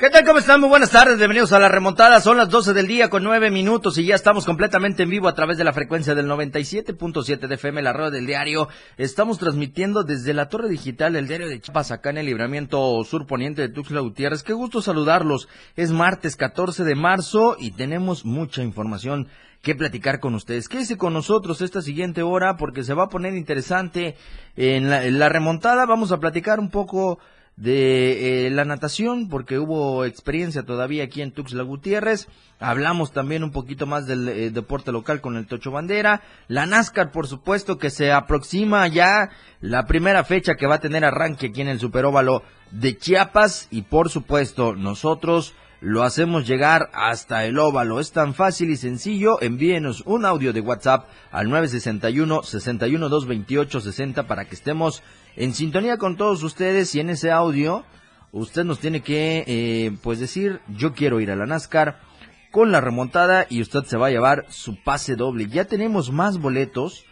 ¿Qué tal? ¿Cómo están? Muy buenas tardes, bienvenidos a la remontada. Son las 12 del día con 9 minutos y ya estamos completamente en vivo a través de la frecuencia del 97.7 de FM, la rueda del diario. Estamos transmitiendo desde la torre digital del diario de Chiapas, acá en el libramiento sur poniente de Tuxtla Gutiérrez. Qué gusto saludarlos. Es martes 14 de marzo y tenemos mucha información que platicar con ustedes. Quédese con nosotros esta siguiente hora porque se va a poner interesante en la remontada. Vamos a platicar un poco de eh, la natación, porque hubo experiencia todavía aquí en Tuxtla Gutiérrez. Hablamos también un poquito más del eh, deporte local con el Tocho Bandera. La NASCAR, por supuesto, que se aproxima ya la primera fecha que va a tener arranque aquí en el Superóvalo de Chiapas. Y por supuesto, nosotros lo hacemos llegar hasta el óvalo. Es tan fácil y sencillo. Envíenos un audio de WhatsApp al 961 61 228 60 para que estemos en sintonía con todos ustedes y en ese audio usted nos tiene que eh, pues decir yo quiero ir a la NASCAR con la remontada y usted se va a llevar su pase doble. Ya tenemos más boletos,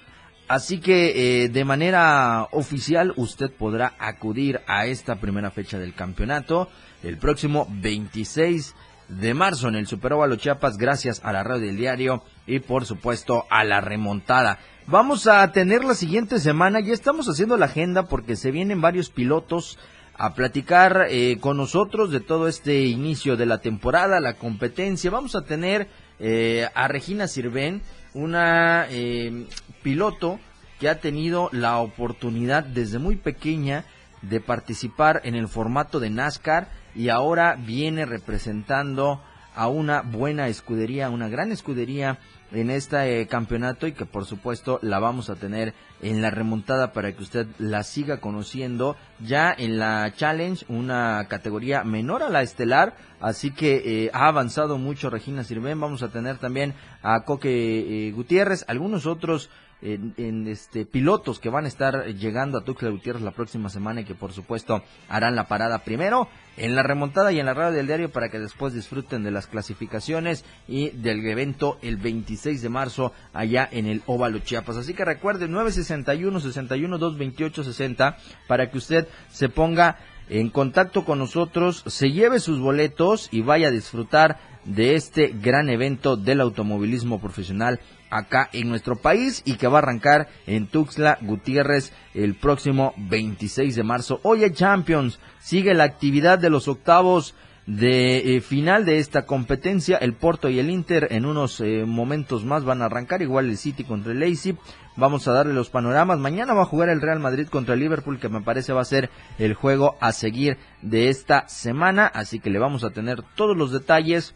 así que eh, de manera oficial usted podrá acudir a esta primera fecha del campeonato el próximo 26 de marzo en el Super Óvalo Chiapas gracias a la radio del diario y por supuesto a la remontada. Vamos a tener la siguiente semana, ya estamos haciendo la agenda porque se vienen varios pilotos a platicar eh, con nosotros de todo este inicio de la temporada, la competencia. Vamos a tener eh, a Regina Sirven, una eh, piloto que ha tenido la oportunidad desde muy pequeña de participar en el formato de NASCAR y ahora viene representando a una buena escudería, una gran escudería en este eh, campeonato y que por supuesto la vamos a tener en la remontada para que usted la siga conociendo ya en la challenge una categoría menor a la estelar. Así que eh, ha avanzado mucho Regina Sirven. Vamos a tener también a Coque eh, Gutiérrez algunos otros en, este pilotos que van a estar llegando a Tuxtla Gutiérrez la próxima semana y que por supuesto harán la parada primero en la remontada y en la radio del diario para que después disfruten de las clasificaciones y del evento el 26 de marzo allá en el Óvalo Chiapas. Así que recuerde 961 61 228 60 para que usted se ponga en contacto con nosotros, se lleve sus boletos y vaya a disfrutar de este gran evento del automovilismo profesional acá en nuestro país y que va a arrancar en Tuxtla Gutiérrez el próximo 26 de marzo. Hay Champions, sigue la actividad de los octavos de eh, final de esta competencia. El Porto y el Inter en unos eh, momentos más van a arrancar, igual el City contra el Leipzig. Vamos a darle los panoramas. Mañana va a jugar el Real Madrid contra el Liverpool, que me parece va a ser el juego a seguir de esta semana. Así que le vamos a tener todos los detalles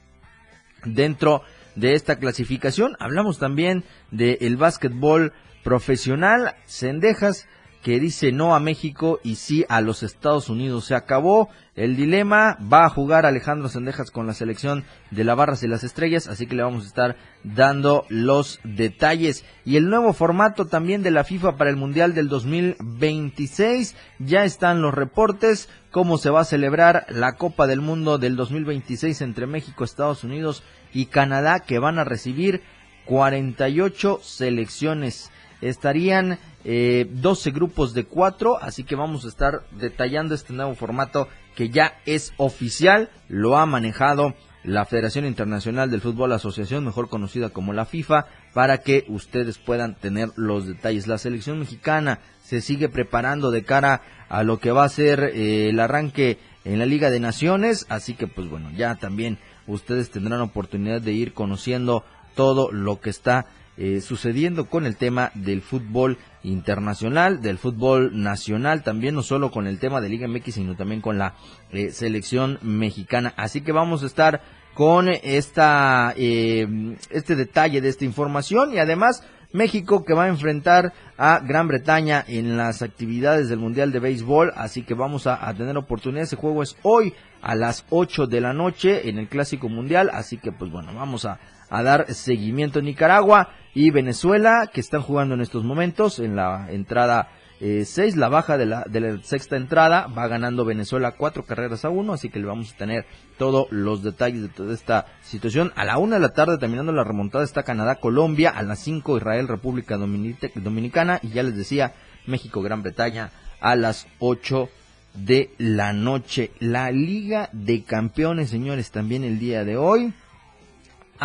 dentro de esta clasificación. Hablamos también del el básquetbol profesional. Cendejas que dice no a México y sí a los Estados Unidos. Se acabó el dilema. Va a jugar Alejandro Sendejas con la selección de la Barras y las Estrellas, así que le vamos a estar dando los detalles. Y el nuevo formato también de la FIFA para el Mundial del 2026. Ya están los reportes. Cómo se va a celebrar la Copa del Mundo del 2026 entre México, Estados Unidos y Canadá, que van a recibir 48 selecciones. Estarían eh, 12 grupos de 4, así que vamos a estar detallando este nuevo formato que ya es oficial, lo ha manejado la Federación Internacional del Fútbol Asociación, mejor conocida como la FIFA, para que ustedes puedan tener los detalles. La selección mexicana se sigue preparando de cara a lo que va a ser eh, el arranque en la Liga de Naciones, así que pues bueno, ya también ustedes tendrán oportunidad de ir conociendo todo lo que está eh, sucediendo con el tema del fútbol internacional, del fútbol nacional, también no solo con el tema de Liga MX, sino también con la eh, selección mexicana. Así que vamos a estar con esta, eh, este detalle de esta información y además México que va a enfrentar a Gran Bretaña en las actividades del Mundial de Béisbol, así que vamos a, tener oportunidad. Ese juego es hoy a las 8 de la noche en el Clásico Mundial, así que pues bueno, vamos a, a dar seguimiento a Nicaragua y Venezuela que están jugando en estos momentos en la entrada 6, eh, la baja de la, de la sexta entrada, va ganando Venezuela cuatro carreras a uno, así que le vamos a tener todos los detalles de toda esta situación. A la una de la tarde, terminando la remontada, está Canadá-Colombia, a las 5 Israel-República Dominicana, y ya les decía, México-Gran Bretaña a las 8 de la noche. La Liga de Campeones, señores, también el día de hoy.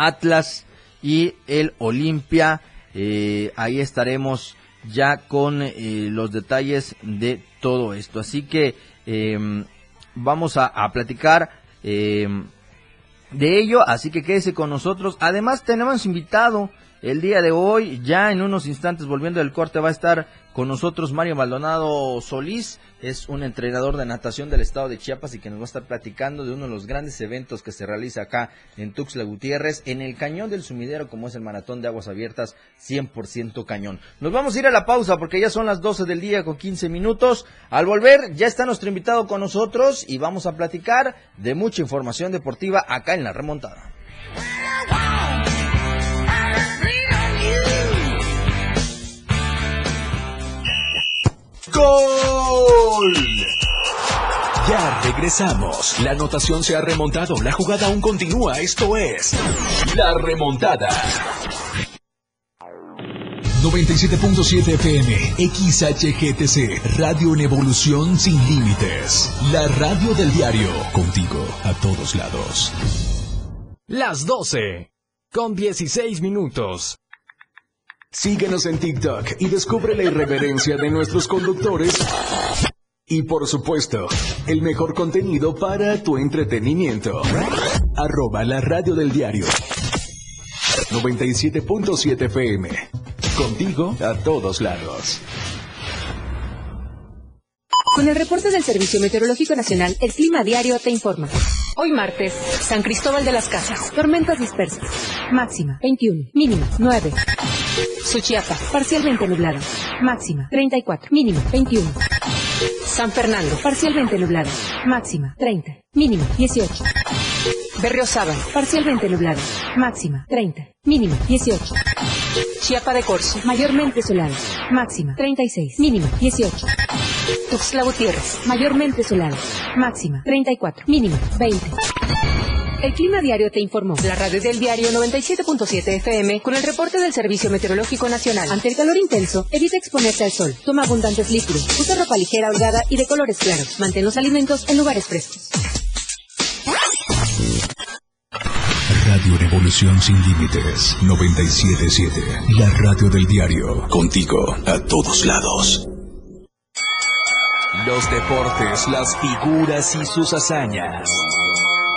Atlas y el Olimpia. Eh, ahí estaremos ya con eh, los detalles de todo esto. Así que em, vamos a, platicar em, de ello, así que quédese con nosotros. Además tenemos invitado el día de hoy, ya en unos instantes volviendo del corte va a estar con nosotros Mario Maldonado Solís, es un entrenador de natación del estado de Chiapas y que nos va a estar platicando de uno de los grandes eventos que se realiza acá en Tuxtla Gutiérrez, en el cañón del sumidero, como es el maratón de aguas abiertas 100% cañón. Nos vamos a ir a la pausa porque ya son las 12 del día con 15 minutos. Al volver, ya está nuestro invitado con nosotros y vamos a platicar de mucha información deportiva acá en la remontada. ¡Gol! Ya regresamos. La anotación se ha remontado. La jugada aún continúa. Esto es La Remontada. 97.7 FM, XHGTC, Radio en Evolución Sin Límites. La radio del diario, contigo a todos lados. Las 12, con 16 minutos. Síguenos en TikTok y descubre la irreverencia de nuestros conductores. Y por supuesto, el mejor contenido para tu entretenimiento. Arroba la radio del diario. 97.7 FM. Contigo a todos lados. Con el reporte del Servicio Meteorológico Nacional, el Clima Diario te informa. Hoy martes, San Cristóbal de las Casas. Tormentas dispersas. Máxima 21. Mínima 9. Suchiapa, parcialmente nublado. Máxima 34. Mínima 21. San Fernando, parcialmente nublado. Máxima 30. Mínima 18. Berriozábal, parcialmente nublado. Máxima 30. Mínima 18. Chiapa de Corzo, mayormente solado. Máxima 36. Mínima 18. Tuxtla Gutiérrez, mayormente solado. Máxima 34. Mínima 20. El Clima Diario te informó. La radio del diario 97.7 FM con el reporte del Servicio Meteorológico Nacional. Ante el calor intenso, evita exponerse al sol. Toma abundantes líquidos. Usa ropa ligera, holgada y de colores claros. Mantén los alimentos en lugares frescos. Radio Revolución Sin Límites 977. La radio del diario. Contigo a todos lados. Los deportes, las figuras y sus hazañas.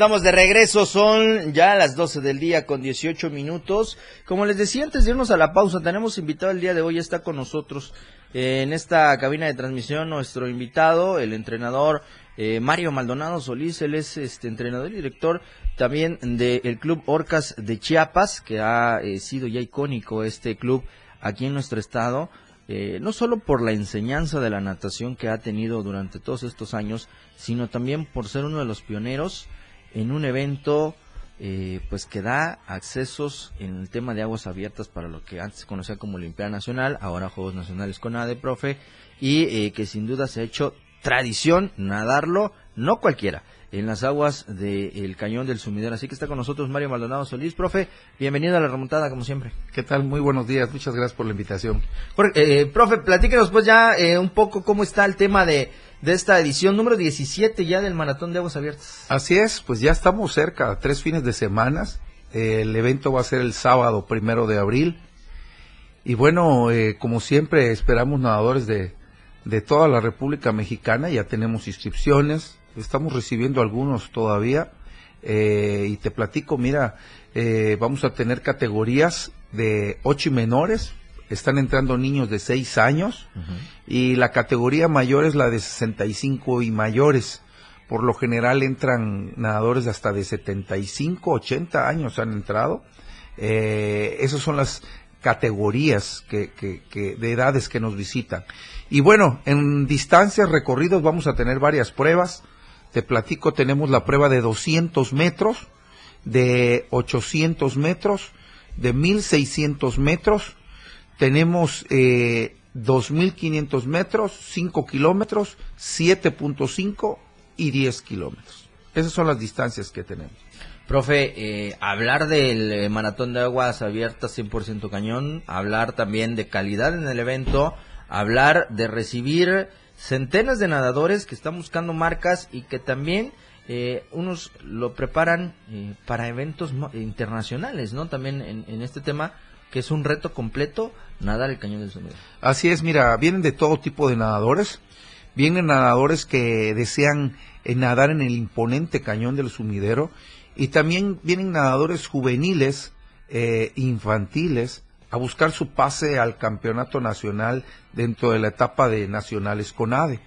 Estamos de regreso, son ya las 12 del día con 18 minutos. Como les decía antes de irnos a la pausa, tenemos invitado el día de hoy, está con nosotros eh, en esta cabina de transmisión nuestro invitado, el entrenador eh, Mario Maldonado Solís, él es este entrenador y director también del Club Orcas de Chiapas, que ha eh, sido ya icónico este club aquí en nuestro estado. no solo por la enseñanza de la natación que ha tenido durante todos estos años, sino también por ser uno de los pioneros en un evento eh, pues que da accesos en el tema de aguas abiertas para lo que antes se conocía como Olimpiada Nacional, ahora Juegos Nacionales con ADE, profe, y eh, que sin duda se ha hecho tradición nadarlo, no cualquiera, en las aguas del cañón del sumidero. Así que está con nosotros Mario Maldonado Solís, profe, bienvenido a la remontada como siempre. ¿Qué tal? Muy buenos días, muchas gracias por la invitación. Eh, profe, platíquenos pues ya un poco cómo está el tema de de esta edición número 17 ya del Maratón de Aguas Abiertas. Así es, pues ya estamos cerca, tres fines de semana. El evento va a ser el sábado primero de abril Y bueno, eh, como siempre, esperamos nadadores de, de toda la República Mexicana. Ya tenemos inscripciones, estamos recibiendo algunos todavía. Eh, y te platico, mira, eh, vamos a tener categorías de ocho y menores, están entrando niños de seis años, y la categoría mayor es la de 65 y mayores. Por lo general entran nadadores hasta de 75, 80 años han entrado. Eh, esas son las categorías que, que, que, de edades que nos visitan. Y bueno, en distancias recorridos vamos a tener varias pruebas. Te platico, tenemos la prueba de 200 metros, de 800 metros, de 1600 metros. Tenemos eh, 2500 metros, 5 kilómetros, 7.5 y 10 kilómetros. Esas son las distancias que tenemos. Profe, eh, hablar del eh, maratón de aguas abiertas 100% cañón, hablar también de calidad en el evento, hablar de recibir centenas de nadadores que están buscando marcas y que también eh, unos lo preparan eh, para eventos internacionales, ¿no? También en, en, este tema que es un reto completo nadar el cañón del sumidero. Así es, mira, vienen de todo tipo de nadadores, vienen nadadores que desean eh, nadar en el imponente cañón del sumidero y también vienen nadadores juveniles, eh, infantiles, a buscar su pase al campeonato nacional dentro de la etapa de nacionales con ADE.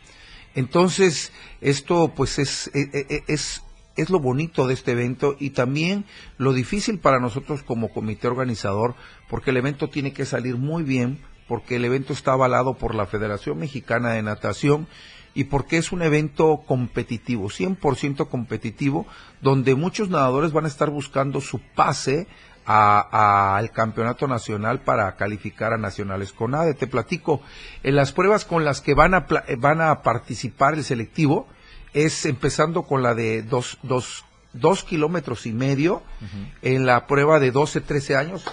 Entonces, esto pues es, es, es, es, lo bonito de este evento y también lo difícil para nosotros como comité organizador, porque el evento tiene que salir muy bien, porque el evento está avalado por la Federación Mexicana de Natación y porque es un evento competitivo, 100% competitivo, donde muchos nadadores van a estar buscando su pase al campeonato nacional para calificar a nacionales con ADE. Te platico, en las pruebas con las que van a, van a participar el selectivo es empezando con la de dos, dos, dos kilómetros y medio, uh -huh. en la prueba de 12, 13 años.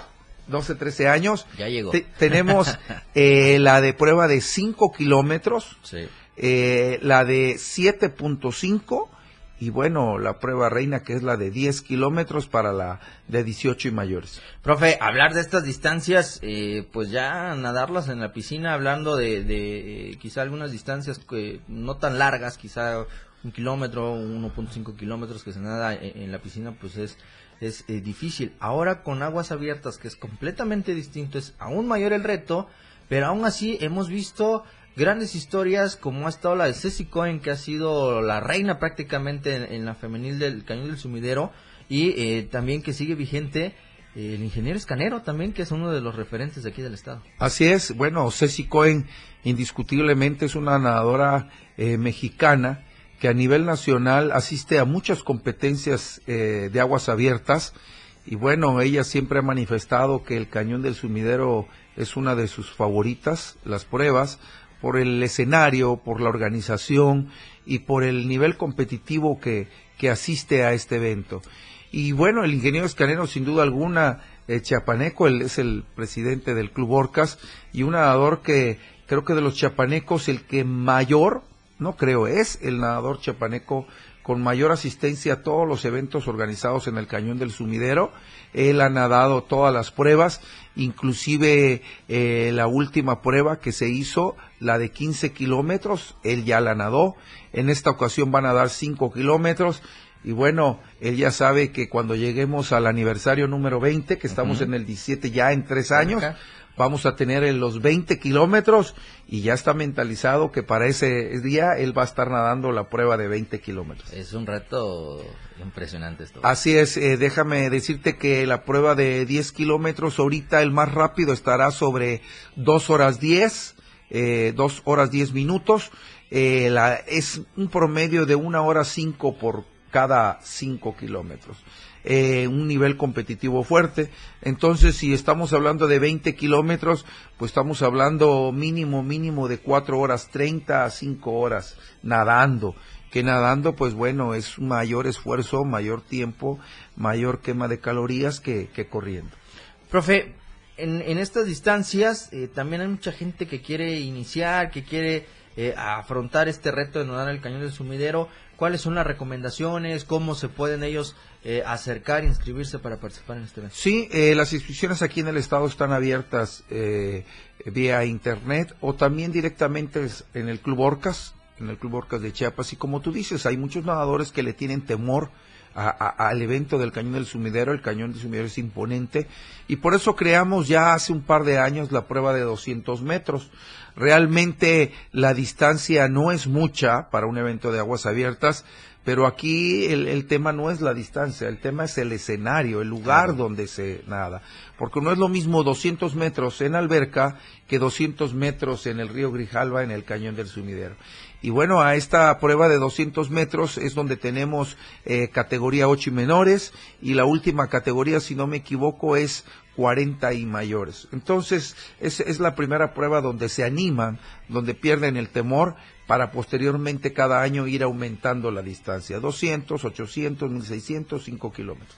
12, 13 años. Ya llegó. Te, tenemos eh, la de prueba de 5 kilómetros, sí. eh, la de 7.5 y bueno, la prueba reina que es la de 10 kilómetros para la de 18 y mayores. Profe, hablar de estas distancias, eh, pues ya nadarlas en la piscina, hablando de, de eh, quizá algunas distancias que no tan largas, quizá un kilómetro, 1.5 kilómetros que se nada en, en, la piscina, pues es, es eh, difícil. Ahora con aguas abiertas, que es completamente distinto, es aún mayor el reto, pero aún así hemos visto grandes historias como ha estado la de Ceci Cohen, que ha sido la reina prácticamente en, en la femenil del Cañón del Sumidero, y eh, también que sigue vigente eh, el ingeniero Escanero también, que es uno de los referentes de aquí del estado. Así es, bueno, Ceci Cohen indiscutiblemente es una nadadora eh, mexicana que a nivel nacional asiste a muchas competencias de aguas abiertas, y bueno, ella siempre ha manifestado que el Cañón del Sumidero es una de sus favoritas, las pruebas, por el escenario, por la organización y por el nivel competitivo que, que asiste a este evento. Y bueno, el ingeniero Escanero, sin duda alguna, eh, chiapaneco, él es el presidente del Club Orcas y un nadador que creo que de los chiapanecos el que mayor, no creo, es el nadador chiapaneco con mayor asistencia a todos los eventos organizados en el Cañón del Sumidero. Él ha nadado todas las pruebas, inclusive eh, la última prueba que se hizo, la de 15 kilómetros, él ya la nadó. En esta ocasión van a dar 5 kilómetros. Y bueno, él ya sabe que cuando lleguemos al aniversario número 20, que estamos uh -huh. en el 17 ya en tres años. Vamos a tener en los 20 kilómetros y ya está mentalizado que para ese día él va a estar nadando la prueba de 20 kilómetros. Es un reto impresionante esto. Así es, eh, déjame decirte que la prueba de 10 kilómetros, ahorita el más rápido estará sobre 2 horas 10, eh, 2 horas 10 minutos. Eh, la, es un promedio de 1 hora 5 por cada 5 kilómetros. Eh, un nivel competitivo fuerte. Entonces, si estamos hablando de 20 kilómetros, pues estamos hablando mínimo, mínimo de 4 horas 30 a 5 horas nadando. Que nadando, pues bueno, es mayor esfuerzo, mayor tiempo, mayor quema de calorías que, que corriendo. Profe, en, en estas distancias eh, también hay mucha gente que quiere iniciar, que quiere eh, afrontar este reto de nadar el cañón del sumidero, ¿cuáles son las recomendaciones? ¿Cómo se pueden ellos eh, acercar, inscribirse para participar en este evento? Sí, eh, las inscripciones aquí en el estado están abiertas eh, vía internet o también directamente en el Club Orcas, en el Club Orcas de Chiapas. Y como tú dices, hay muchos nadadores que le tienen temor al evento del Cañón del Sumidero. El Cañón del Sumidero es imponente y por eso creamos ya hace un par de años la prueba de 200 metros. Realmente la distancia no es mucha para un evento de aguas abiertas, pero aquí el, tema no es la distancia, el tema es el escenario, el lugar donde se nada. Porque no es lo mismo 200 metros en alberca que 200 metros en el río Grijalva, en el cañón del sumidero. Y bueno, a esta prueba de 200 metros es donde tenemos eh, categoría 8 y menores y la última categoría, si no me equivoco, es 40 y mayores. Entonces, es, es la primera prueba donde se animan, donde pierden el temor para posteriormente cada año ir aumentando la distancia. 200, 800, 1600, 5 kilómetros.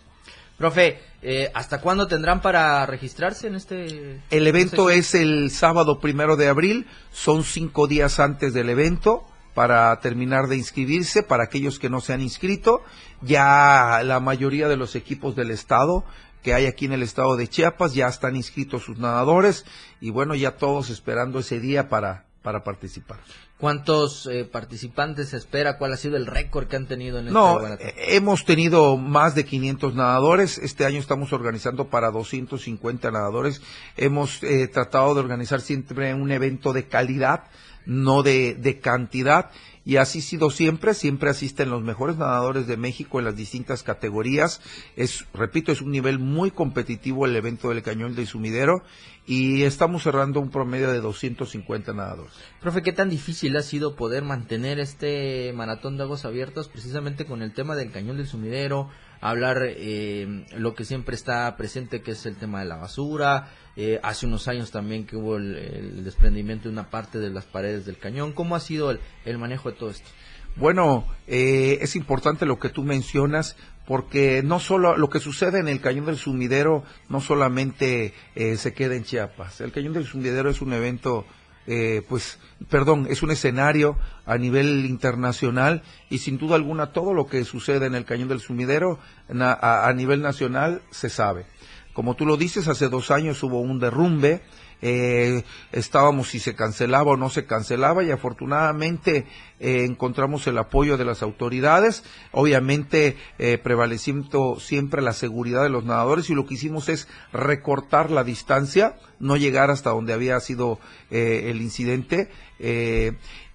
Profe, eh, ¿hasta cuándo tendrán para registrarse en este? El evento es el sábado primero de abril, son cinco días antes del evento para terminar de inscribirse, para aquellos que no se han inscrito, ya la mayoría de los equipos del estado que hay aquí en el estado de Chiapas, ya están inscritos sus nadadores y bueno, ya todos esperando ese día para, para participar. ¿Cuántos eh, participantes se espera? ¿Cuál ha sido el récord que han tenido en este No, eh, hemos tenido más de 500 nadadores. Este año estamos organizando para 250 nadadores. Hemos eh, tratado de organizar siempre un evento de calidad, no de, de cantidad y así ha sido siempre, siempre asisten los mejores nadadores de México en las distintas categorías. Es, repito, es un nivel muy competitivo el evento del Cañón de Sumidero y estamos cerrando un promedio de 250 nadadores. Profe, ¿qué tan difícil ha sido poder mantener este maratón de aguas abiertas precisamente con el tema del Cañón del Sumidero? Hablar eh, lo que siempre está presente, que es el tema de la basura. Eh, hace unos años también que hubo el, desprendimiento de una parte de las paredes del cañón. ¿Cómo ha sido el, manejo de todo esto? Bueno, eh, es importante lo que tú mencionas porque no solo lo que sucede en el Cañón del Sumidero no solamente se queda en Chiapas. El Cañón del Sumidero es un evento eh, pues, perdón, es un escenario a nivel internacional y sin duda alguna todo lo que sucede en el Cañón del Sumidero a nivel nacional se sabe. Como tú lo dices, hace dos años hubo un derrumbe eh, estábamos si se cancelaba o no se cancelaba y afortunadamente eh, encontramos el apoyo de las autoridades, obviamente eh, prevaleciendo siempre la seguridad de los nadadores y lo que hicimos es recortar la distancia, no llegar hasta donde había sido eh, el incidente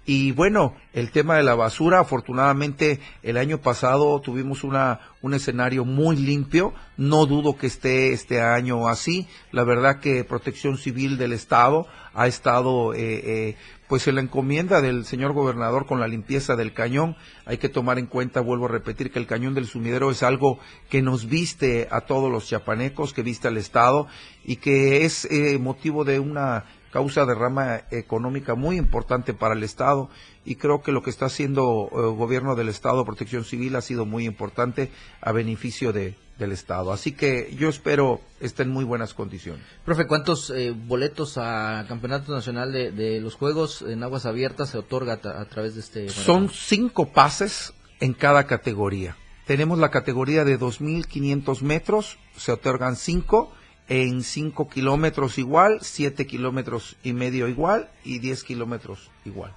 y bueno, el tema de la basura, afortunadamente el año pasado tuvimos una, un escenario muy limpio, no dudo que esté este año así, la verdad que Protección Civil del Estado ha estado eh, eh, pues en la encomienda del señor gobernador con la limpieza del cañón, hay que tomar en cuenta, vuelvo a repetir, que el cañón del sumidero es algo que nos viste a todos los chiapanecos, que viste al Estado y que es eh, motivo de una causa de rama económica muy importante para el Estado y creo que lo que está haciendo el eh, gobierno del Estado, Protección Civil, ha sido muy importante a beneficio de, del Estado. Así que yo espero estén en muy buenas condiciones. Profe, ¿cuántos eh, boletos a Campeonato Nacional de, los Juegos en Aguas Abiertas se otorga a, través de este? Son cinco pases en cada categoría. Tenemos la categoría de 2.500 metros, se otorgan cinco en 5 kilómetros igual, 7 kilómetros y medio igual y 10 kilómetros igual.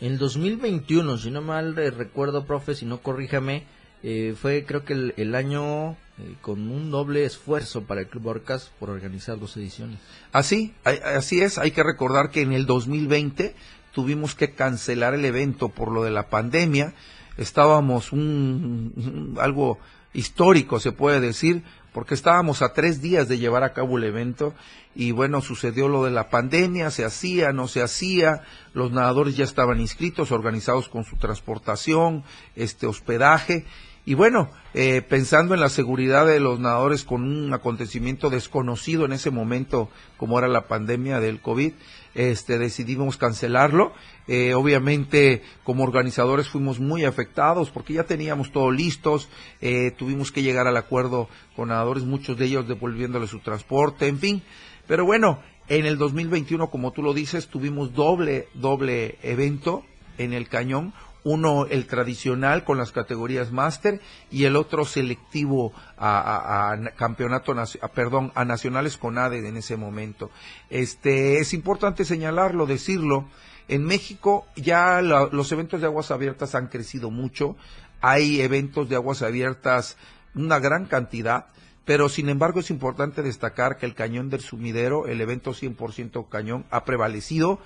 En 2021, si no mal recuerdo, profe, si no corríjame, eh, fue creo que el, año eh, con un doble esfuerzo para el Club Orcas por organizar dos ediciones. Así, así es, hay que recordar que en el 2020 tuvimos que cancelar el evento por lo de la pandemia, estábamos un algo histórico, se puede decir, porque estábamos a tres días de llevar a cabo el evento y bueno, sucedió lo de la pandemia, se hacía, no se hacía, los nadadores ya estaban inscritos, organizados con su transportación, este hospedaje. Y bueno, eh, pensando en la seguridad de los nadadores con un acontecimiento desconocido en ese momento como era la pandemia del COVID, este, decidimos cancelarlo. Eh, obviamente, como organizadores fuimos muy afectados porque ya teníamos todo listos, eh, tuvimos que llegar al acuerdo con nadadores, muchos de ellos devolviéndole su transporte, en fin. Pero bueno, En el 2021, como tú lo dices, tuvimos doble, doble evento en el cañón. Uno, el tradicional con las categorías máster y el otro selectivo a, campeonato, perdón, a nacionales con ADE en ese momento. Este, es importante señalarlo, decirlo. En México ya los eventos de aguas abiertas han crecido mucho. Hay eventos de aguas abiertas, una gran cantidad pero sin embargo es importante destacar que el cañón del sumidero, el evento 100% cañón, ha prevalecido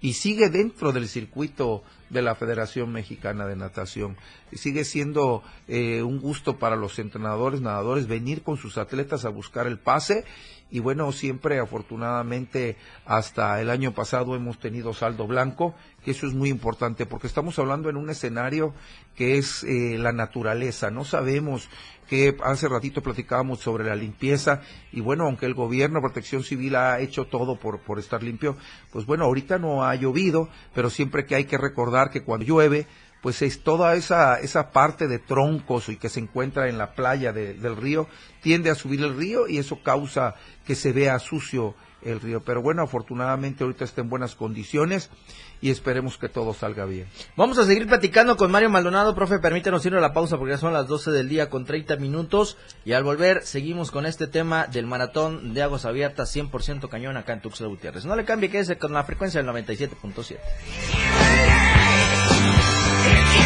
y sigue dentro del circuito de la Federación Mexicana de Natación. Y sigue siendo eh, un gusto para los entrenadores, nadadores, venir con sus atletas a buscar el pase. Y bueno, siempre afortunadamente hasta el año pasado hemos tenido saldo blanco, que eso es muy importante porque estamos hablando en un escenario que es eh, la naturaleza. No sabemos que hace ratito platicábamos sobre la limpieza y bueno, aunque el gobierno, protección civil ha hecho todo por, por estar limpio, pues bueno, ahorita no ha llovido, pero siempre que hay que recordar que cuando llueve, pues es toda esa, esa parte de troncos y que se encuentra en la playa del río, tiende a subir el río y eso causa que se vea sucio el río. Pero bueno, afortunadamente ahorita está en buenas condiciones y esperemos que todo salga bien. Vamos a seguir platicando con Mario Maldonado, profe, permítanos ir a la pausa porque ya son las 12 del día con 30 minutos y al volver seguimos con este tema del maratón de aguas abiertas 100% cañón acá en Tuxtla Gutiérrez. No le cambie, quédese con la frecuencia del 97.7.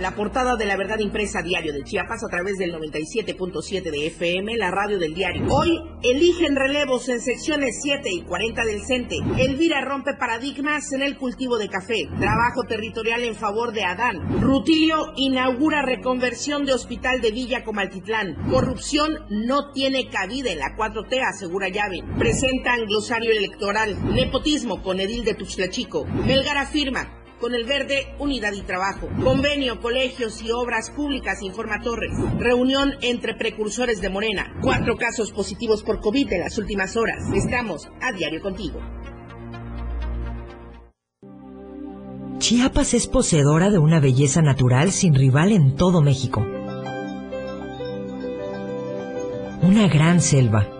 La portada de la verdad impresa diario de Chiapas a través del 97.7 de FM, la radio del diario. Hoy eligen relevos en secciones 7 y 40 del CENTE. Elvira rompe paradigmas en el cultivo de café. Trabajo territorial en favor de Adán. Rutilio inaugura reconversión de hospital de Villa Comaltitlán. Corrupción no tiene cabida en la 4T, asegura Llave. Presentan glosario electoral. Nepotismo con edil de Tuxtla Chico. Melgar afirma con el verde Unidad y Trabajo. Convenio, colegios y obras públicas, informa Torres. Reunión entre precursores de Morena. Cuatro casos positivos por COVID en las últimas horas. Estamos a diario contigo. Chiapas es poseedora de una belleza natural sin rival en todo México. Una gran selva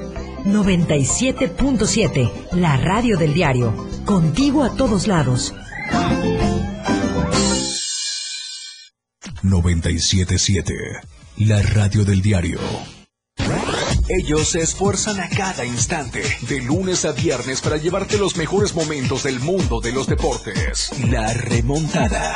97.7, la radio del diario. Contigo a todos lados. 977, la radio del diario. Ellos se esfuerzan a cada instante, de lunes a viernes, para llevarte los mejores momentos del mundo de los deportes. La remontada.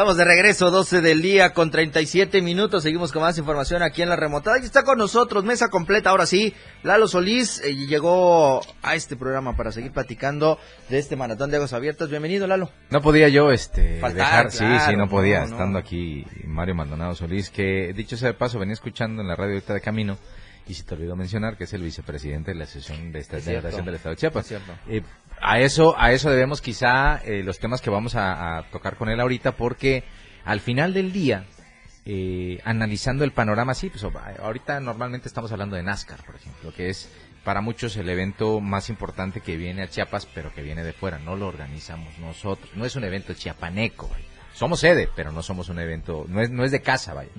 Estamos de regreso, 12 del día con 37 minutos. Seguimos con más información aquí en la remontada. Y está con nosotros, mesa completa. Ahora sí, Lalo Solís eh, llegó a este programa para seguir platicando de este maratón de aguas abiertas. Bienvenido, Lalo. No podía yo este Faltar, dejar, sí, claro, sí, no podía, no, no. estando aquí Mario Maldonado Solís, que dicho sea de paso, venía escuchando en la radio ahorita de camino. Y si te olvidó mencionar que es el vicepresidente de la Asociación de esta Es de la del Estado de Chiapas. Es. Eh, a eso, a eso debemos quizá eh, los temas que vamos a, a tocar con él ahorita, porque al final del día, eh, analizando el panorama, sí, pues ahorita normalmente estamos hablando de NASCAR, por ejemplo, que es para muchos el evento más importante que viene a Chiapas, pero que viene de fuera, no lo organizamos nosotros, no es un evento chiapaneco, vaya. somos sede, pero no somos un evento, no es, no es de casa, vaya.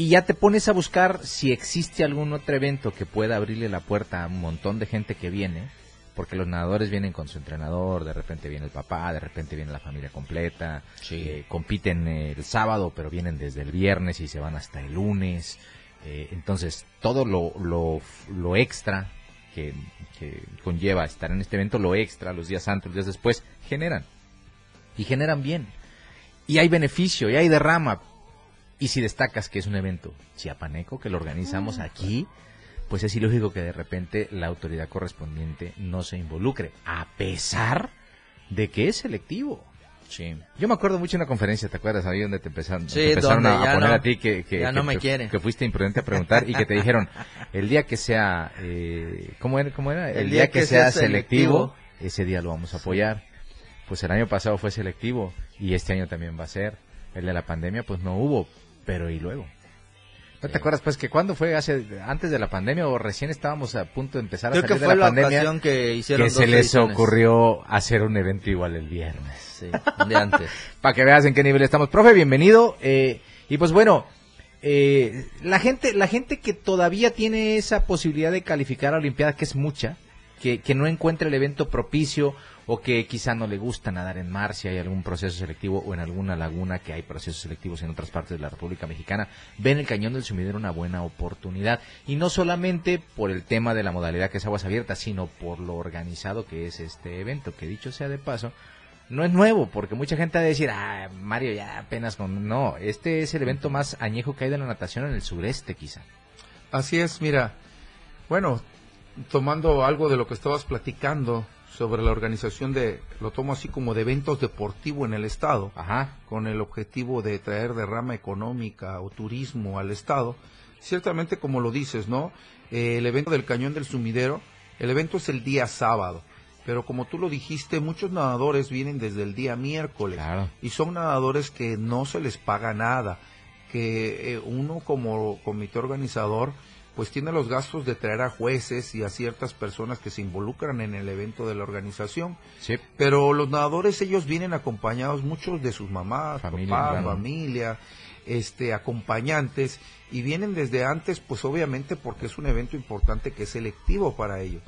Y ya te pones a buscar si existe algún otro evento que pueda abrirle la puerta a un montón de gente que viene, porque los nadadores vienen con su entrenador, de repente viene el papá, de repente viene la familia completa, eh, compiten el sábado, pero vienen desde el viernes y se van hasta el lunes. Eh, entonces, todo lo, lo, lo extra que, que conlleva estar en este evento, lo extra, los días antes, los días después, generan. Y generan bien. Y hay beneficio, y hay derrama. Y si destacas que es un evento chiapaneco, que lo organizamos aquí, pues es ilógico que de repente la autoridad correspondiente no se involucre, a pesar de que es selectivo. Sí. Yo me acuerdo mucho de una conferencia, ¿te acuerdas? Ahí donde te empezaron, Sí, te empezaron donde a, poner no- a ti que, que, ya que- no me que- quiere. que fuiste imprudente a preguntar y que te dijeron, el día que sea, eh, ¿cómo era? ¿Cómo era? El, día, que, sea, selectivo, ese día lo vamos a apoyar. Pues el año pasado fue selectivo y este año también va a ser. El de la pandemia pues no hubo, pero ¿y luego? ¿No te acuerdas pues que cuándo fue hace antes de la pandemia o recién estábamos a punto de empezar Creo a que salir fue de la la pandemia que hicieron que se les ediciones. ocurrió hacer un evento igual el viernes? Sí, día antes. Para que veas en qué nivel estamos. Profe, bienvenido. eh, y pues bueno, eh, la gente la gente que todavía tiene esa posibilidad de calificar a la Olimpiada, que es mucha, que, no encuentra el evento propicio o que quizá no le gusta nadar en mar si hay algún proceso selectivo o en alguna laguna que hay procesos selectivos en otras partes de la República Mexicana, ven el Cañón del Sumidero una buena oportunidad. Y no solamente por el tema de la modalidad que es aguas abiertas, sino por lo organizado que es este evento, que dicho sea de paso, no es nuevo, porque mucha gente va a decir, ah, Mario, ya apenas con... No, este es el evento más añejo que hay de la natación en el sureste, quizá. Así es, mira, bueno, tomando algo de lo que estabas platicando sobre la organización de, lo tomo así como de eventos deportivos en el estado, Ajá. con el objetivo de traer derrama económica o turismo al estado, ciertamente como lo dices, ¿no? Eh, el evento del Cañón del Sumidero, el evento es el día sábado, pero como tú lo dijiste, muchos nadadores vienen desde el día miércoles Claro. y son nadadores que no se les paga nada, que eh, uno como comité organizador pues tiene los gastos de traer a jueces y a ciertas personas que se involucran en el evento de la organización, Sí. pero los nadadores ellos vienen acompañados muchos de sus mamás, Familia, papás, claro. familia, este acompañantes y vienen desde antes pues obviamente porque es un evento importante que es selectivo para ellos.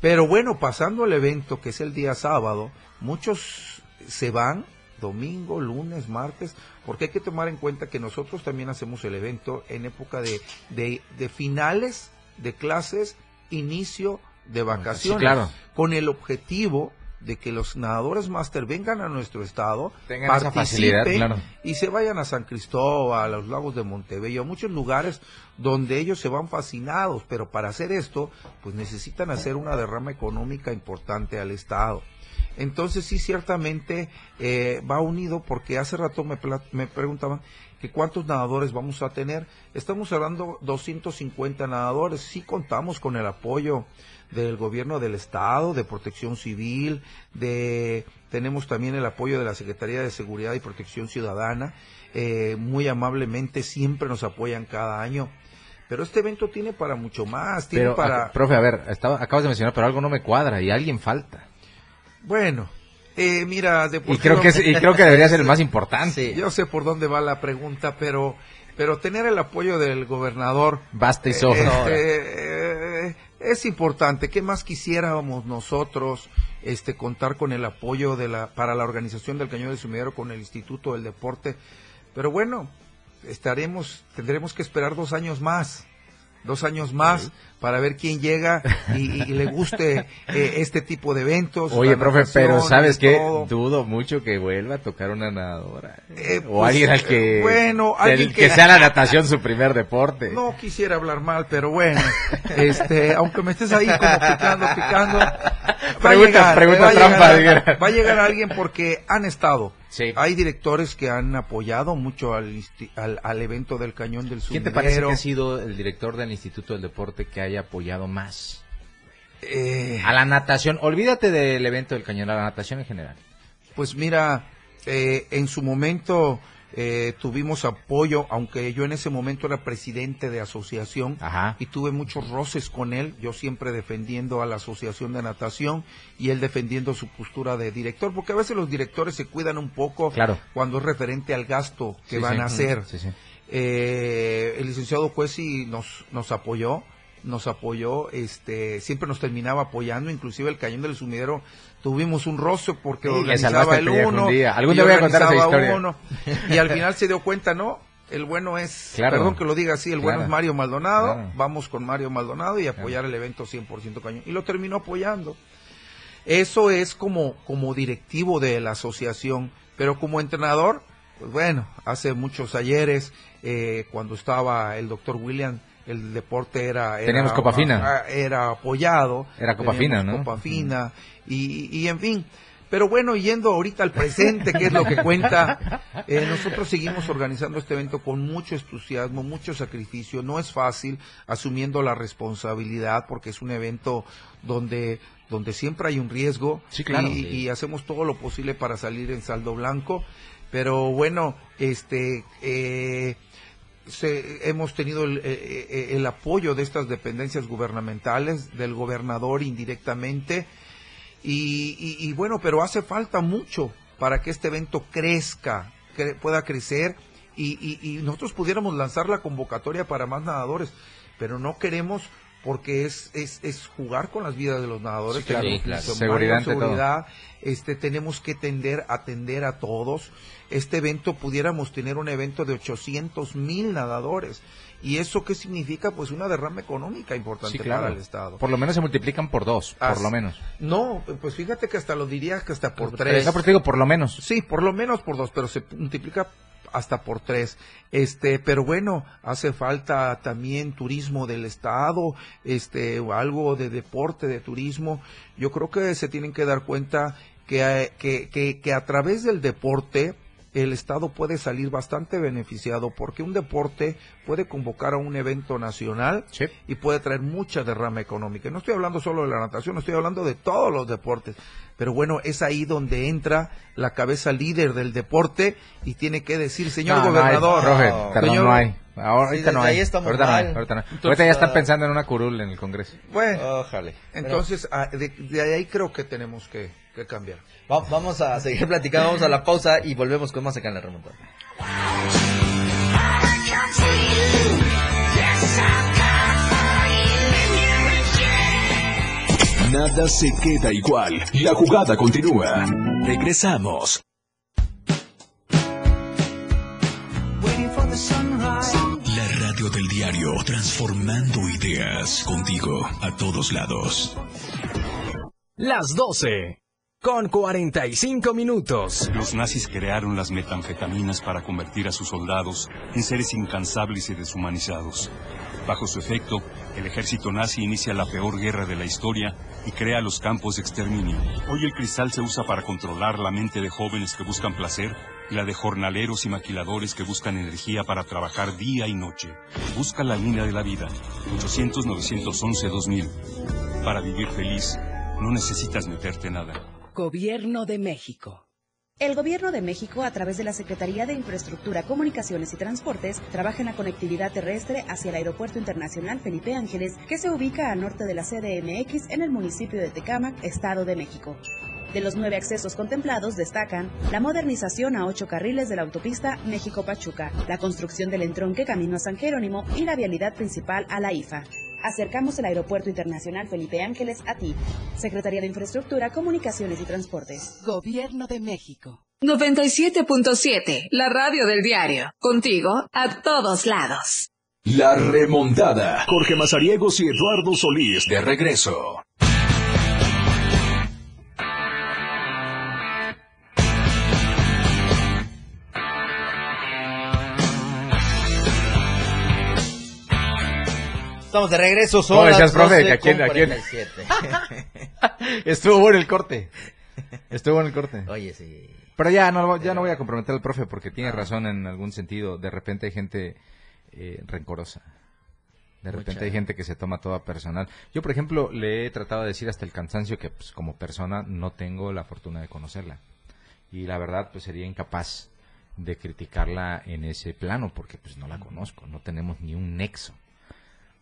Pero bueno, pasando el evento que es el día sábado, muchos se van domingo, lunes, martes, porque hay que tomar en cuenta que nosotros también hacemos el evento en época de, de, de finales de clases, inicio de vacaciones, claro. con el objetivo de que los nadadores máster vengan a nuestro estado, Tengan esa facilidad, participen claro. y se vayan a San Cristóbal, a los lagos de Montebello, a muchos lugares donde ellos se van fascinados, pero para hacer esto, pues necesitan hacer una derrama económica importante al Estado. Entonces sí, ciertamente eh, va unido porque hace rato me, preguntaban que cuántos nadadores vamos a tener. Estamos hablando 250 nadadores. Sí contamos con el apoyo del gobierno del estado, de Protección Civil, de tenemos también el apoyo de la Secretaría de Seguridad y Protección Ciudadana. Eh, muy amablemente siempre nos apoyan cada año. Pero este evento tiene para mucho más, tiene Pero, para a- profe, a ver, estaba, acabas de mencionar, pero algo no me cuadra y alguien falta. Bueno. Eh, mira, Y creo que es- y creo que debería ser el más importante. Yo sé por dónde va la pregunta, pero pero tener el apoyo del gobernador Basta y eh, sobra. este, eh, es importante. ¿Qué más quisiéramos nosotros este contar con el apoyo de la para la organización del Cañón del Sumidero con el Instituto del Deporte? Pero bueno, estaremos tendremos que esperar dos años más. dos años más para ver quién llega y, y le guste eh, este tipo de eventos. Oye, profe, pero ¿sabes qué? todo. Dudo mucho que vuelva a tocar una nadadora. Eh, o pues, alguien al que... eh, bueno, el alguien que... que- sea la natación su primer deporte. No quisiera hablar mal, pero bueno, este, aunque me estés ahí como picando, picando, va a Pregunta- llegar, pregunta va a trampa, llegar- va a llegar alguien porque han estado. Sí. Hay directores que han apoyado mucho al, al, al evento del Cañón del ¿Quién Sumidero. te parece que ha sido el director del Instituto del Deporte que haya apoyado más? Eh, A la natación, olvídate del evento del cañón, a la natación en general. Pues mira, eh, en su momento eh, tuvimos apoyo, aunque yo en ese momento era presidente de asociación Ajá. y tuve muchos roces con él, yo siempre defendiendo a la asociación de natación y él defendiendo su postura de director, porque a veces los directores se cuidan un poco Claro. cuando es referente al gasto que Sí, van sí. a hacer. Sí. Eh, el licenciado Cuesi nos, nos apoyó, nos apoyó, este, siempre nos terminaba apoyando, inclusive el Cañón del Sumidero tuvimos un roce porque Sí, le organizaba el uno, día. Algún y día voy a contar esa historia. uno, y al final se dio cuenta, no, el bueno es, Claro. perdón que lo diga así, el bueno es Mario Maldonado, Claro. vamos con Mario Maldonado y apoyar el evento 100% Cañón, y lo terminó apoyando. Eso es como, como directivo de la asociación, pero como entrenador, pues bueno, hace muchos ayeres, eh, cuando estaba el doctor William, el deporte era... era Teníamos Copa Fina. ah, Era apoyado. Era Copa Fina, ¿no? Copa Fina, y, y en fin. Pero bueno, yendo ahorita al presente, que es lo que cuenta, eh, nosotros seguimos organizando este evento con mucho entusiasmo, mucho sacrificio. No es fácil, asumiendo la responsabilidad, porque es un evento donde, donde siempre hay un riesgo. Sí, claro. Y, Sí. y hacemos todo lo posible para salir en saldo blanco. Pero bueno, este, eh, se- hemos tenido el, eh, eh, el apoyo de estas dependencias gubernamentales, del gobernador indirectamente, y, bueno, pero hace falta mucho para que este evento crezca, que pueda crecer, y nosotros pudiéramos lanzar la convocatoria para más nadadores, pero no queremos porque es, es, es jugar con las vidas de los nadadores, Sí, claro. Seguridad seguridad, este tenemos que tender atender a todos. Este evento pudiéramos tener un evento de 800 mil nadadores. ¿Y eso qué significa? Pues una derrama económica importante Sí, claro. para el Estado. Por lo menos se multiplican por dos, por lo menos. No, pues fíjate que hasta lo diría que hasta por No, tres. pero te digo por lo menos. Sí, por lo menos por dos, pero se multiplica hasta por tres. Este, pero bueno, hace falta también turismo del estado, este, o algo de deporte, de turismo. Yo creo que se tienen que dar cuenta que, eh, que, que, que a través del deporte el Estado puede salir bastante beneficiado porque un deporte puede convocar a un evento nacional Sí. y puede traer mucha derrama económica. No estoy hablando solo de la natación, estoy hablando de todos los deportes. Pero bueno, es ahí donde entra la cabeza líder del deporte y tiene que decir, señor No, no hay, gobernador, señor- no hay. Ahorita Sí, desde no hay. ahí estamos ahorita, no hay, mal. ahorita no hay. Entonces, Ahorita ya están ah, pensando en una curul en el Congreso. Bueno, Ojalá. entonces ah, de, de ahí creo que tenemos que, que cambiar. Va- vamos a seguir platicando, vamos a la pausa y volvemos con más acá en la remontada. Nada se queda igual. La jugada continúa. Regresamos. Radio del diario, transformando ideas contigo a todos lados. Las 12. Con 45 minutos. Los nazis crearon las metanfetaminas para convertir a sus soldados en seres incansables y deshumanizados. Bajo su efecto, el ejército nazi inicia la peor guerra de la historia y crea los campos de exterminio. Hoy el cristal se usa para controlar la mente de jóvenes que buscan placer y la de jornaleros y maquiladores que buscan energía para trabajar día y noche. Busca la línea de la vida. 800-911-2000. Para vivir feliz, no necesitas meterte nada. Gobierno de México. El Gobierno de México, a través de la Secretaría de Infraestructura, Comunicaciones y Transportes, trabaja en la conectividad terrestre hacia el Aeropuerto Internacional Felipe Ángeles, que se ubica al norte de la CDMX en el municipio de Tecámac, Estado de México. De los nueve accesos contemplados destacan la modernización a ocho carriles de la autopista México-Pachuca, la construcción del entronque camino a San Jerónimo y la vialidad principal a la IFA. Acercamos el Aeropuerto Internacional Felipe Ángeles a ti. Secretaría de Infraestructura, Comunicaciones y Transportes. Gobierno de México. 97.7, la radio del diario. Contigo a todos lados. La remontada. Jorge Mazariegos y Eduardo Solís de regreso. Estamos de regreso, son ¿Cómo las decías, profe? 12 ¿A quién- con a quién? 47. Estuvo bueno el corte. Estuvo bueno el corte. Oye, sí. Pero ya no, ya no voy a comprometer al profe porque tiene razón en algún sentido. De repente hay gente eh, rencorosa. De repente Mucha. hay gente que se toma todo a personal. Yo, por ejemplo, le he tratado de decir hasta el cansancio que pues, como persona no tengo la fortuna de conocerla. Y la verdad, pues sería incapaz de criticarla en ese plano porque pues no la conozco, no tenemos ni un nexo.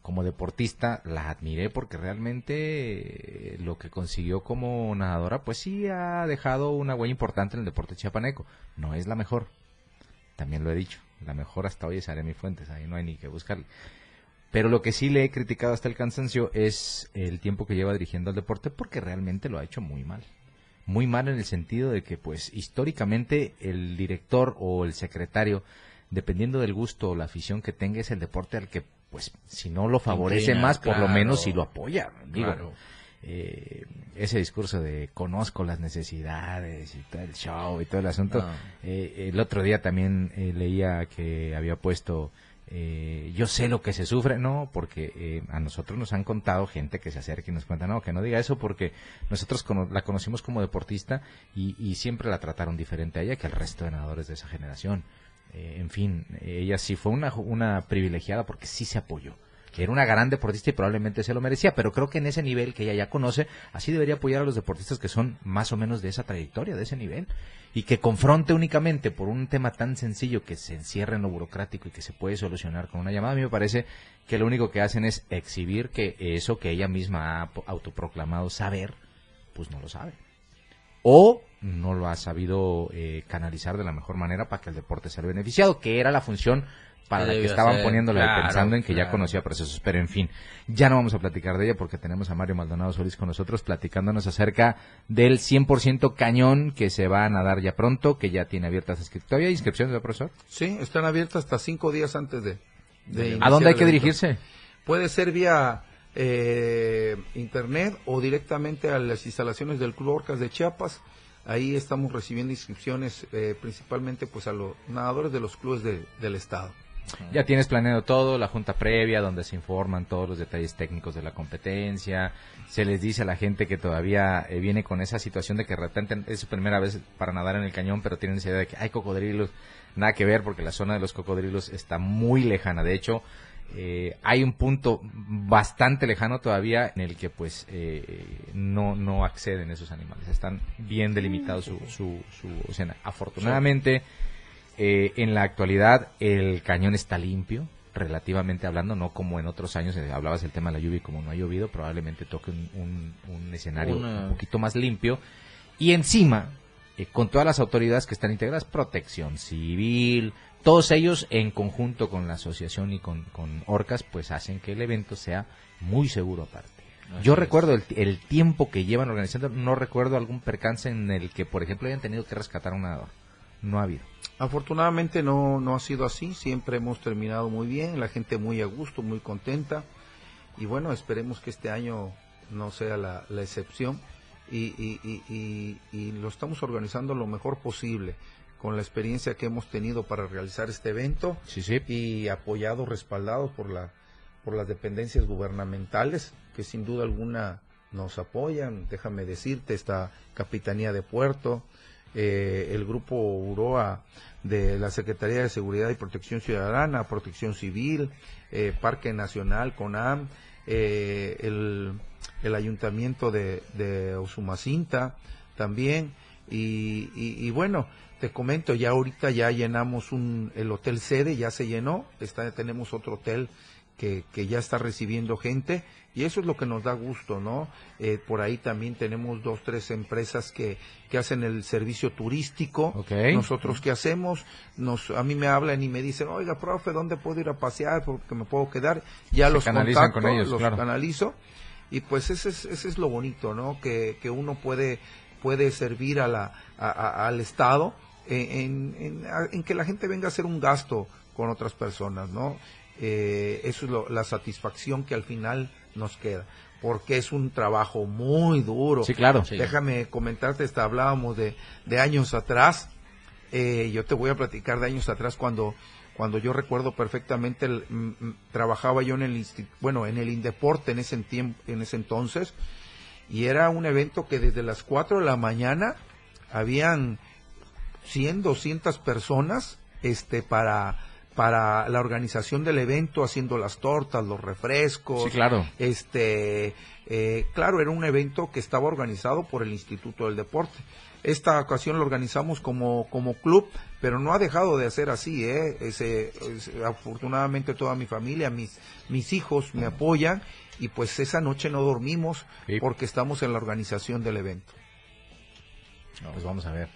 Como deportista la admiré porque realmente eh, lo que consiguió como nadadora pues sí ha dejado una huella importante en el deporte chiapaneco. No es la mejor, también lo he dicho, la mejor hasta hoy es Aremi Fuentes, ahí no hay ni que buscarle. Pero lo que sí le he criticado hasta el cansancio es el tiempo que lleva dirigiendo el deporte porque realmente lo ha hecho muy mal. Muy mal en el sentido de que pues históricamente el director o el secretario, dependiendo del gusto o la afición que tenga, es el deporte al que pues si no lo favorece Inclina, más, por lo menos si lo apoya. Digo, Claro. eh, ese discurso de conozco las necesidades y todo el show y todo el asunto. Ah. Eh, el otro día también eh, leía que había puesto eh, yo sé lo que se sufre, no, porque eh, a nosotros nos han contado gente que se acerca y nos cuenta, no, que no diga eso porque nosotros cono- la conocimos como deportista y, y siempre la trataron diferente a ella que al resto de nadadores de esa generación. Eh, en fin, ella sí fue una, una privilegiada porque sí se apoyó. Que era una gran deportista y probablemente se lo merecía, pero creo que en ese nivel que ella ya conoce, así debería apoyar a los deportistas que son más o menos de esa trayectoria, de ese nivel, y que confronte únicamente por un tema tan sencillo que se encierra en lo burocrático y que se puede solucionar con una llamada. A mí me parece que lo único que hacen es exhibir que eso que ella misma ha autoproclamado saber, pues no lo sabe o no lo ha sabido eh, canalizar de la mejor manera para que el deporte sea beneficiado, que era la función para la que estaban ser, poniéndole ahí, claro, pensando en que ya conocía procesos. Pero en fin, ya no vamos a platicar de ella porque tenemos a Mario Maldonado Solís con nosotros platicándonos acerca del 100% cañón que se va a nadar ya pronto, que ya tiene abiertas inscripciones. ¿Todavía hay inscripciones, ¿verdad, profesor? Sí, están abiertas hasta cinco días antes de, de ¿A dónde hay que dirigirse? Puede ser vía eh, internet o directamente a las instalaciones del Club Orcas de Chiapas. Ahí estamos recibiendo inscripciones eh, principalmente pues a los nadadores de los clubes de- del estado. Ya tienes planeado todo, la junta previa donde se informan todos los detalles técnicos de la competencia, se les dice a la gente que todavía eh, viene con esa situación de que repente es su primera vez para nadar en el cañón, pero tienen esa idea de que hay cocodrilos, nada que ver porque la zona de los cocodrilos está muy lejana, de hecho eh, hay un punto bastante lejano todavía en el que pues eh, no, no acceden esos animales, están bien delimitados su, su, su escena. Afortunadamente... Eh, en la actualidad el cañón está limpio, relativamente hablando, no como en otros años, eh, hablabas del tema de la lluvia y como no ha llovido, probablemente toque un, un- un escenario Una- un poquito más limpio. Y encima, eh, con todas las autoridades que están integradas, protección civil, todos ellos en conjunto con la asociación y con, con Orcas, pues hacen que el evento sea muy seguro aparte. Yo recuerdo el, el tiempo que llevan organizando, no recuerdo algún percance en el que, por ejemplo, hayan tenido que rescatar a un nadador. No ha habido. Afortunadamente no, no ha sido así, siempre hemos terminado muy bien, la gente muy a gusto, muy contenta y bueno, esperemos que este año no sea la, la excepción y, y- y- y- lo estamos organizando lo mejor posible con la experiencia que hemos tenido para realizar este evento Sí, sí. y apoyados, respaldados por, la, por las dependencias gubernamentales que sin duda alguna nos apoyan. Déjame decirte, esta Capitanía de Puerto, eh, el grupo UROA de la Secretaría de Seguridad y Protección Ciudadana, Protección Civil, eh, Parque Nacional, CONAM, eh, el, el Ayuntamiento de, de Usumacinta también. Y, y- y bueno, te comento, ya ahorita ya llenamos un, el hotel sede, ya se llenó, está, tenemos otro hotel que, que ya está recibiendo gente y eso es lo que nos da gusto, ¿no? Eh, por ahí también tenemos dos, tres empresas que, que hacen el servicio turístico. Nosotros qué hacemos, nos, a mí me hablan y me dicen, oiga, profe, ¿dónde puedo ir a pasear? Porque me puedo quedar. Ya Se los canalizan contacto, con ellos, los claro. canalizo y pues ese es, ese es lo bonito, ¿no? Que, que uno puede, puede servir a la, a- a- al Estado en, en- en- que la gente venga a hacer un gasto con otras personas, ¿no? eh, eso es lo- la satisfacción que al final nos queda, porque es un trabajo muy duro. Sí, claro. Sí. Déjame comentarte, hasta hablábamos de, de años atrás, eh, yo te voy a platicar de años atrás cuando cuando yo recuerdo perfectamente el- trabajaba yo en el bueno en el Indeporte en ese en ese entonces y era un evento que desde las 4 de la mañana habían 100, 200 personas este para para la organización del evento haciendo las tortas, los refrescos. Sí, claro. Este, eh, claro, era un evento que estaba organizado por el Instituto del Deporte. Esta ocasión lo organizamos como, como club, pero no ha dejado de ser así, ¿eh? Ese, es- afortunadamente toda mi familia, mis, mis hijos me apoyan y pues esa noche no dormimos porque estamos en la organización del evento. Pues vamos a ver.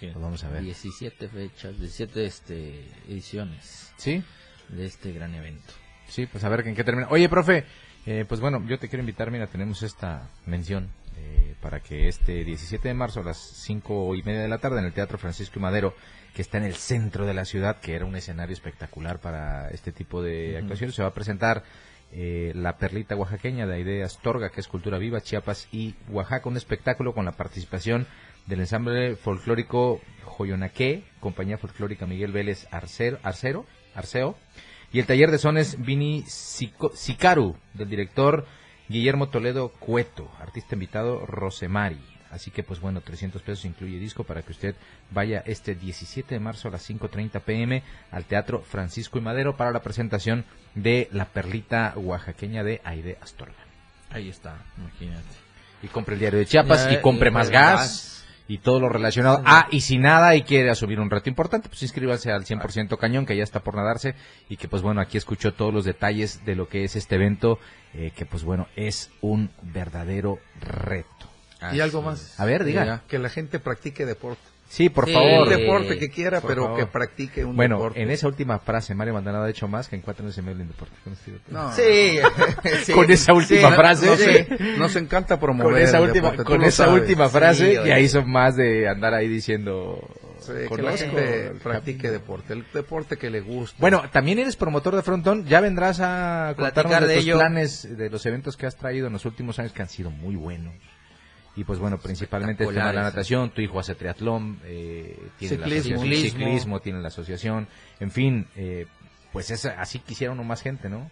Pues vamos a ver. 17 fechas, 17 este, ediciones. ¿Sí? De este gran evento. Sí, pues a ver en qué termina. Oye, profe, eh, pues bueno, yo te quiero invitar, mira, tenemos esta mención eh, para que este 17 de marzo a las 5 y media de la tarde en el Teatro Francisco y Madero, que está en el centro de la ciudad, que era un escenario espectacular para este tipo de actuaciones, se va a presentar eh, la perlita oaxaqueña de Aide Astorga, que es Cultura Viva, Chiapas y Oaxaca, un espectáculo con la participación del ensamble folclórico Joyonaque, compañía folclórica Miguel Vélez Arcero, Arcero, Arceo, y el taller de sones Vini Sico- Sicaru, del director Guillermo Toledo Cueto, artista invitado Rosemari. Así que, pues bueno, 300 pesos incluye disco para que usted vaya este 17 de marzo a las 5.30 pm al Teatro Francisco y Madero para la presentación de La Perlita Oaxaqueña de Aide Astorga. Ahí está, imagínate. Y compre el diario de Chiapas Ya, y compre más más gas, gas. Y todo lo relacionado. Ah, y si nada y quiere asumir un reto importante, pues inscríbase al 100% Cañón, que ya está por nadarse, y que pues bueno, aquí escuchó todos los detalles de lo que es este evento, eh, que pues bueno, es un verdadero reto. y algo más. A ver, diga. Que la gente practique deporte. Sí, por Sí. favor. El deporte que quiera, Por pero favor. que practique un bueno, deporte. en esa última frase, Mario Maldonado ha dicho más que en cuatro años y medio en deporte. No. Sí, sí. Con esa última Sí, frase. nos, nos- nos encanta promover Con esa el última, deporte, con esa sabes. última frase, ya hizo más de andar ahí diciendo. Que la "Conozco gente practique deporte, el deporte que le gusta. Bueno, también eres promotor de Frontón. Ya vendrás a contarnos Platicar de, de tus ello. planes, de los eventos que has traído en los últimos años que han sido muy buenos. Y pues bueno, principalmente el tema de la Espectaculares. natación. Tu hijo hace triatlón, eh, tiene la Ciclismo. asociación, Ciclismo. ciclismo, tiene la asociación. En fin, eh, pues es, así quisiera uno más gente, ¿no?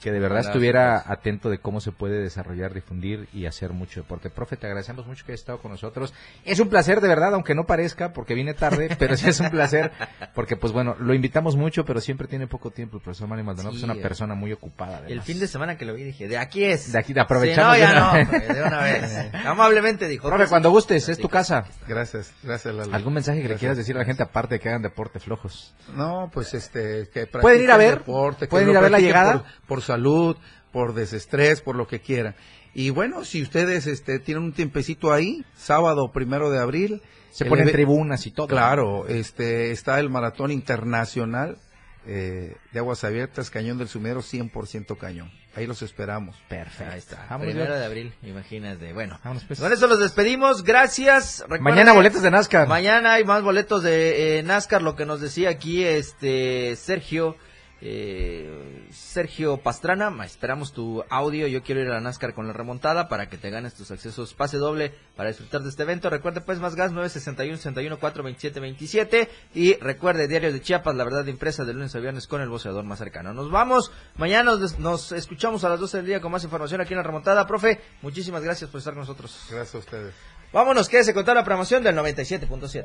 Que de verdad estuviera atento de cómo se puede desarrollar, difundir y hacer mucho deporte. Profe, te agradecemos mucho que hayas estado con nosotros. Es un placer, de verdad, aunque no parezca, porque vine tarde, pero sí es un placer, porque pues bueno, lo invitamos mucho, pero siempre tiene poco tiempo. El profesor Mario Maldonado Sí, es una eh. persona muy ocupada. El fin de semana que lo vi dije, de aquí es. De aquí, de aprovechamos Sí, no, de ya una no, vez. de una vez. Amablemente dijo. Profe, "Tú cuando sí". gustes, es tu casa. Gracias, gracias Lalo. ¿Algún mensaje que le quieras decir a la gente aparte de que hagan deporte flojos? No, pues este, que ¿Pueden ir a ver? deporte, que ¿Pueden ir a ver la llegada? Por, por salud, por desestrés, por lo que quieran. Y bueno, si ustedes este, tienen un tiempecito ahí, sábado primero de abril. Se ponen tribunas y todo. Claro, este, está el Maratón Internacional eh, de Aguas Abiertas, Cañón del Sumero, 100% cañón. Ahí los esperamos. Perfecto. Ahí está. Primero de abril, imagínate. Bueno, Vámonos, pues. con eso los despedimos. Gracias. Recuerden- Mañana boletos de NASCAR. Mañana hay más boletos de eh, NASCAR, lo que nos decía aquí este Sergio. Eh, Sergio Pastrana, esperamos tu audio. Yo quiero ir a la NASCAR con la remontada para que te ganes tus accesos pase doble para disfrutar de este evento. Recuerde, pues, más gas 961 61 4 27 27. Y recuerde, Diario de Chiapas, la verdad impresa de lunes a viernes con el voceador más cercano. Nos vamos. Mañana nos, nos escuchamos a las 12 del día con más información aquí en la remontada. Profe, muchísimas gracias por estar con nosotros. Gracias a ustedes. Vámonos, quédese con toda la programación del 97.7.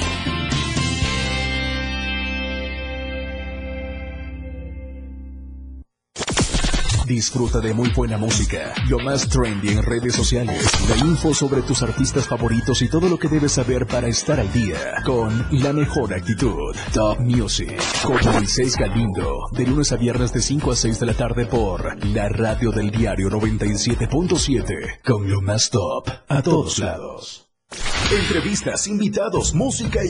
Disfruta de muy buena música, lo más trendy en redes sociales, la info sobre tus artistas favoritos y todo lo que debes saber para estar al día con la mejor actitud. Top Music con Moisés Galindo, de lunes a viernes de 5 a 6 de la tarde por la radio del diario 97.7 con lo más top a todos lados. Entrevistas, invitados, música y